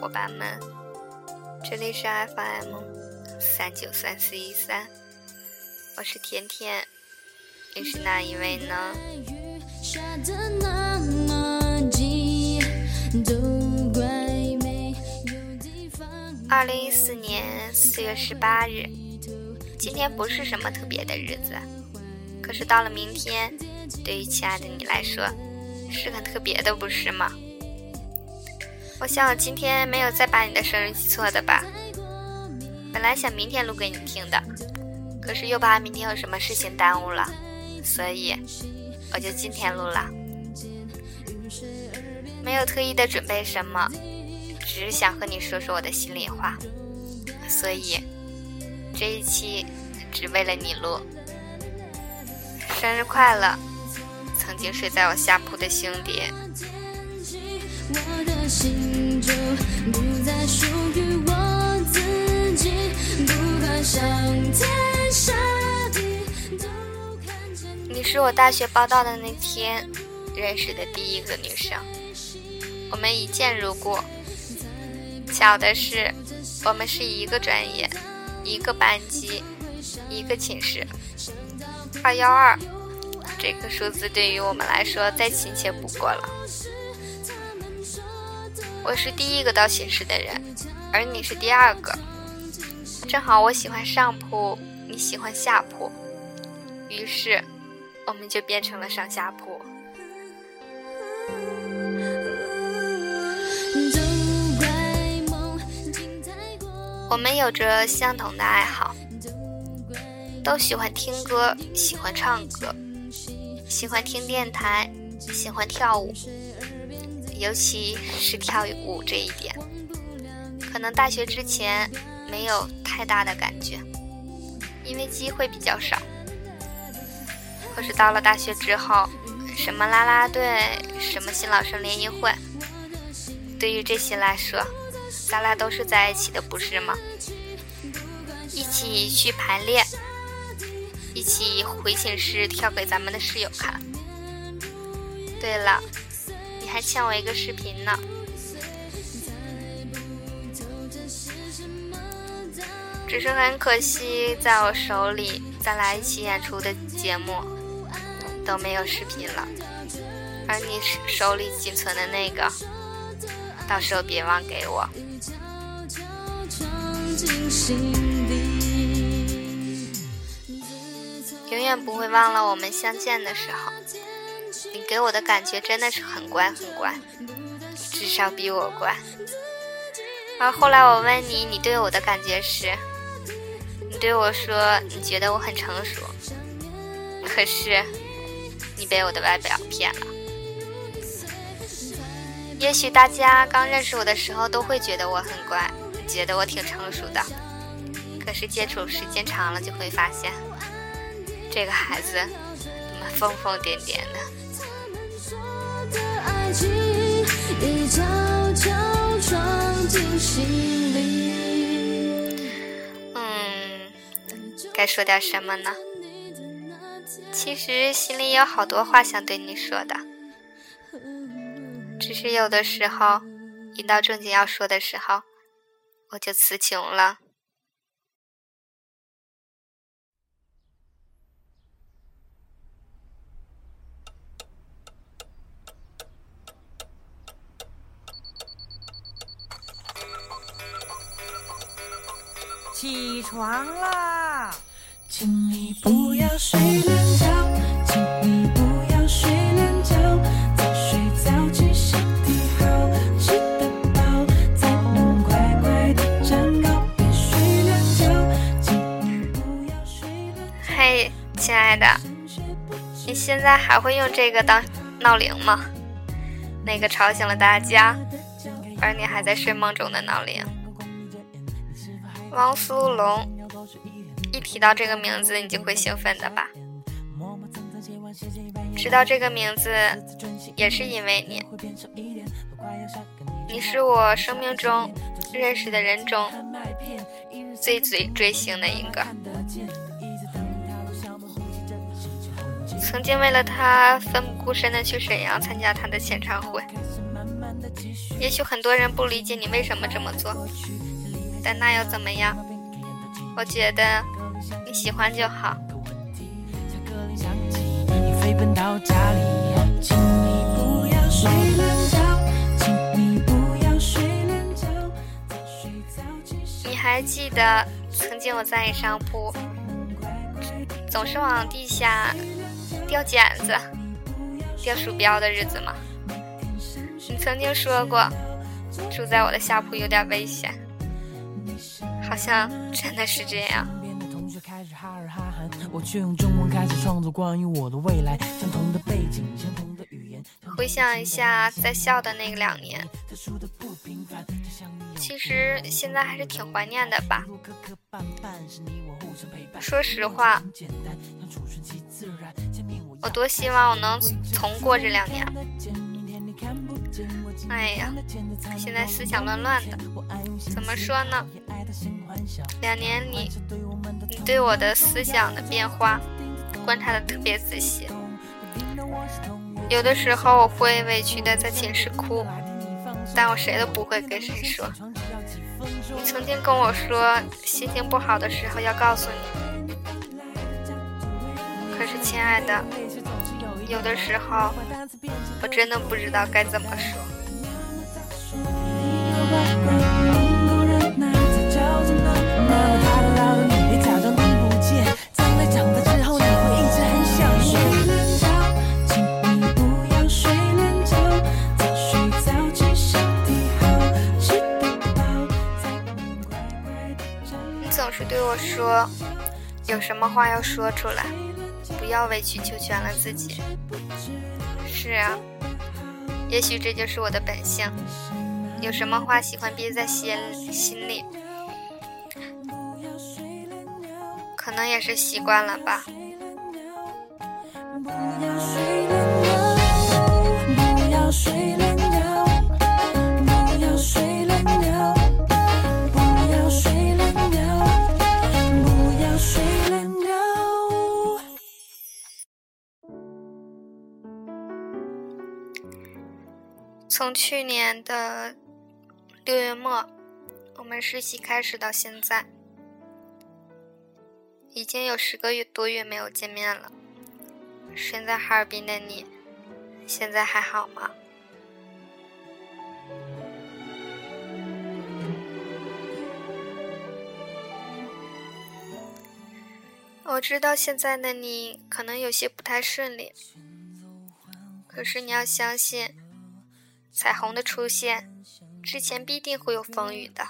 伙伴们，这里是 FM 三九三四一三，我是甜甜，你是哪一位呢？二零一四年四月十八日，今天不是什么特别的日子，可是到了明天，对于亲爱的你来说，是很特别的，不是吗？我想我今天没有再把你的生日记错的吧？本来想明天录给你听的，可是又怕明天有什么事情耽误了，所以我就今天录了。没有特意的准备什么，只是想和你说说我的心里话，所以这一期只为了你录。生日快乐，曾经睡在我下铺的兄弟。你是我大学报道的那天认识的第一个女生，我们一见如故。巧的是，我们是一个专业，一个班级，一个寝室。二幺二，这个数字对于我们来说再亲切不过了。我是第一个到寝室的人，而你是第二个。正好我喜欢上铺，你喜欢下铺，于是我们就变成了上下铺。我们有着相同的爱好，都喜欢听歌，喜欢唱歌，喜欢听电台，喜欢跳舞。尤其是跳舞这一点，可能大学之前没有太大的感觉，因为机会比较少。可是到了大学之后，什么啦啦队，什么新老生联谊会，对于这些来说，咱俩都是在一起的，不是吗？一起去排练，一起回寝室跳给咱们的室友看。对了。还欠我一个视频呢，只是很可惜，在我手里，咱俩一起演出的节目都没有视频了，而你手里仅存的那个，到时候别忘给我。永远不会忘了我们相见的时候。你给我的感觉真的是很乖很乖，至少比我乖。而后来我问你，你对我的感觉是，你对我说你觉得我很成熟，可是你被我的外表骗了。也许大家刚认识我的时候都会觉得我很乖，觉得我挺成熟的，可是接触时间长了就会发现，这个孩子怎么疯疯癫癫的。嗯，该说点什么呢？其实心里有好多话想对你说的，只是有的时候，一到正经要说的时候，我就词穷了。起床啦！请你不要睡懒觉，请你不要睡懒觉，早睡早起身体好，吃得饱才能快快的长高。别睡懒觉，请你不要睡懒觉。嘿，亲爱的，你现在还会用这个当闹铃吗？那个吵醒了大家，而你还在睡梦中的闹铃。汪苏泷，一提到这个名字，你就会兴奋的吧？知道这个名字，也是因为你。你是我生命中认识的人中最最追星的一个。曾经为了他奋不顾身的去沈阳参加他的演唱会。也许很多人不理解你为什么这么做，但那又怎么样？我觉得你喜欢就好。你还记得曾经我在你上铺，总是往地下掉剪子、掉鼠标的日子吗？你曾经说过，住在我的下铺有点危险，好像真的是这样。回想一下在校的那个两年，其实现在还是挺怀念的吧。说实话，我多希望我能重过这两年。哎呀，现在思想乱乱的，怎么说呢？两年里，你对我的思想的变化观察的特别仔细。有的时候我会委屈的在寝室哭，但我谁都不会跟谁说。你曾经跟我说，心情不好的时候要告诉你。可是，亲爱的，有的时候我真的不知道该怎么说。说，有什么话要说出来，不要委曲求全了自己。是啊，也许这就是我的本性。有什么话喜欢憋在心心里，可能也是习惯了吧。从去年的。六月末，我们实习开始到现在，已经有十个月多月没有见面了。身在哈尔滨的你，现在还好吗？我知道现在的你可能有些不太顺利，可是你要相信，彩虹的出现。之前必定会有风雨的，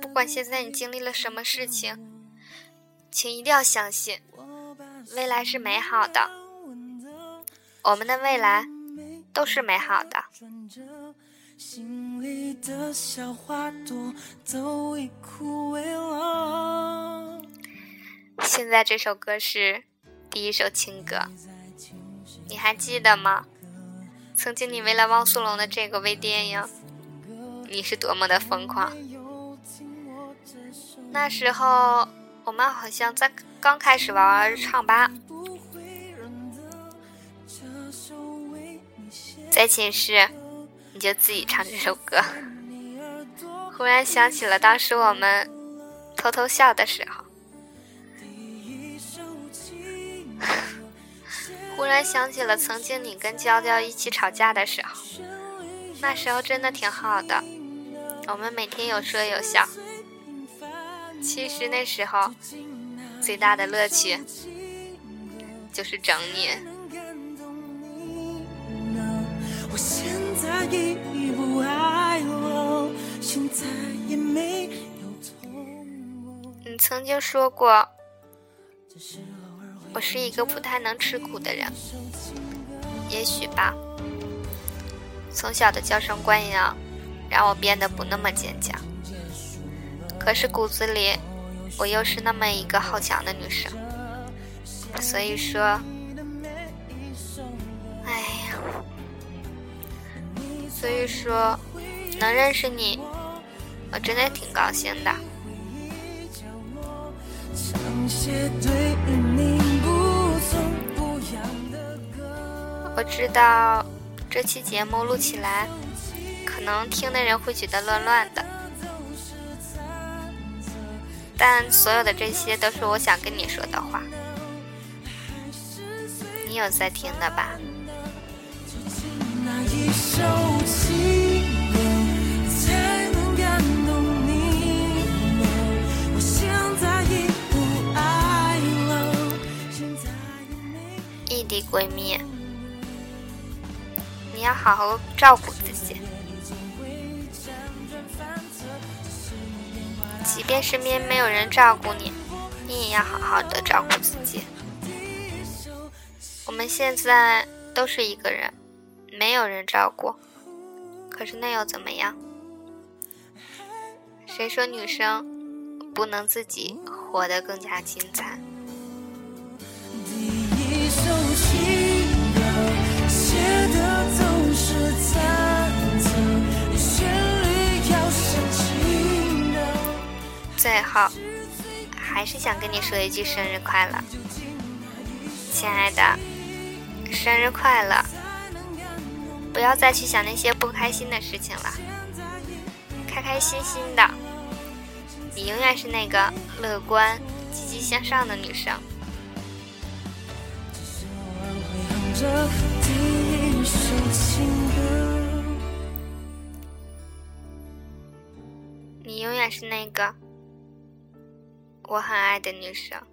不管现在你经历了什么事情，请一定要相信，未来是美好的，我们的未来都是美好的。现在这首歌是第一首情歌，你还记得吗？曾经，你为了汪苏泷的这个微电影，你是多么的疯狂。那时候，我们好像在刚开始玩唱吧，在寝室，你就自己唱这首歌。忽然想起了当时我们偷偷笑的时候。忽然想起了曾经你跟娇娇一起吵架的时候，那时候真的挺好的，我们每天有说有笑。其实那时候最大的乐趣就是整你。你曾经说过。我是一个不太能吃苦的人，也许吧。从小的娇生惯养，让我变得不那么坚强。可是骨子里，我又是那么一个好强的女生。所以说，哎呀，所以说，能认识你，我真的挺高兴的。我知道这期节目录起来，可能听的人会觉得乱乱的，但所有的这些都是我想跟你说的话。你有在听的吧？异地闺蜜，你要好好照顾自己。即便身边没有人照顾你，你也要好好的照顾自己。我们现在都是一个人，没有人照顾，可是那又怎么样？谁说女生不能自己活得更加精彩？还是想跟你说一句生日快乐，亲爱的，生日快乐！不要再去想那些不开心的事情了，开开心心的。你永远是那个乐观、积极向上的女生。你永远是那个我很爱的女生。